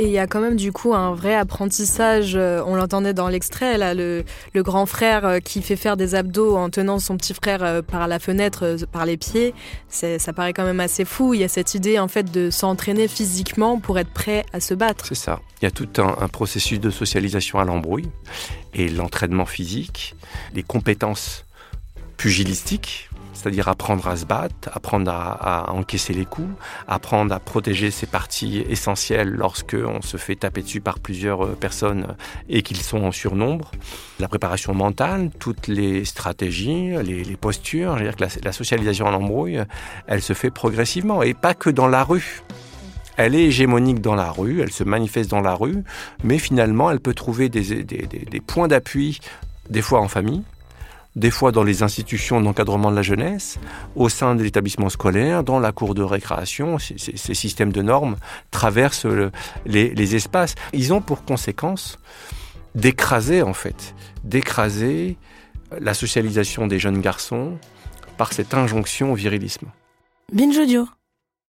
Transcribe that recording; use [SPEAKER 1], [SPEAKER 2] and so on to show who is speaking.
[SPEAKER 1] Et il y a quand même du coup un vrai apprentissage, euh, on l'entendait dans l'extrait, là, le, le, grand frère euh, qui fait faire des abdos en tenant son petit frère euh, par la fenêtre, par les pieds, ça paraît quand même assez fou. Il y a cette idée en fait de s'entraîner physiquement pour être prêt à se battre.
[SPEAKER 2] C'est ça. Il y a tout un, un processus de socialisation à l'embrouille et l'entraînement physique, les compétences pugilistiques c'est-à-dire apprendre à se battre, apprendre à, encaisser les coups, apprendre à protéger ses parties essentielles lorsque on se fait taper dessus par plusieurs euh, personnes et qu'ils sont en surnombre. La préparation mentale, toutes les stratégies, les, postures, je veux dire que la, socialisation en embrouille, elle se fait progressivement et pas que dans la rue. Elle est hégémonique dans la rue, elle se manifeste dans la rue, mais finalement, elle peut trouver des, des points d'appui, des fois en famille, des fois dans les institutions d'encadrement de la jeunesse, au sein de l'établissement scolaire, dans la cour de récréation. Ces systèmes de normes traversent les, espaces. Ils ont pour conséquence d'écraser, en fait, d'écraser la socialisation des jeunes garçons par cette injonction au virilisme.
[SPEAKER 1] Binge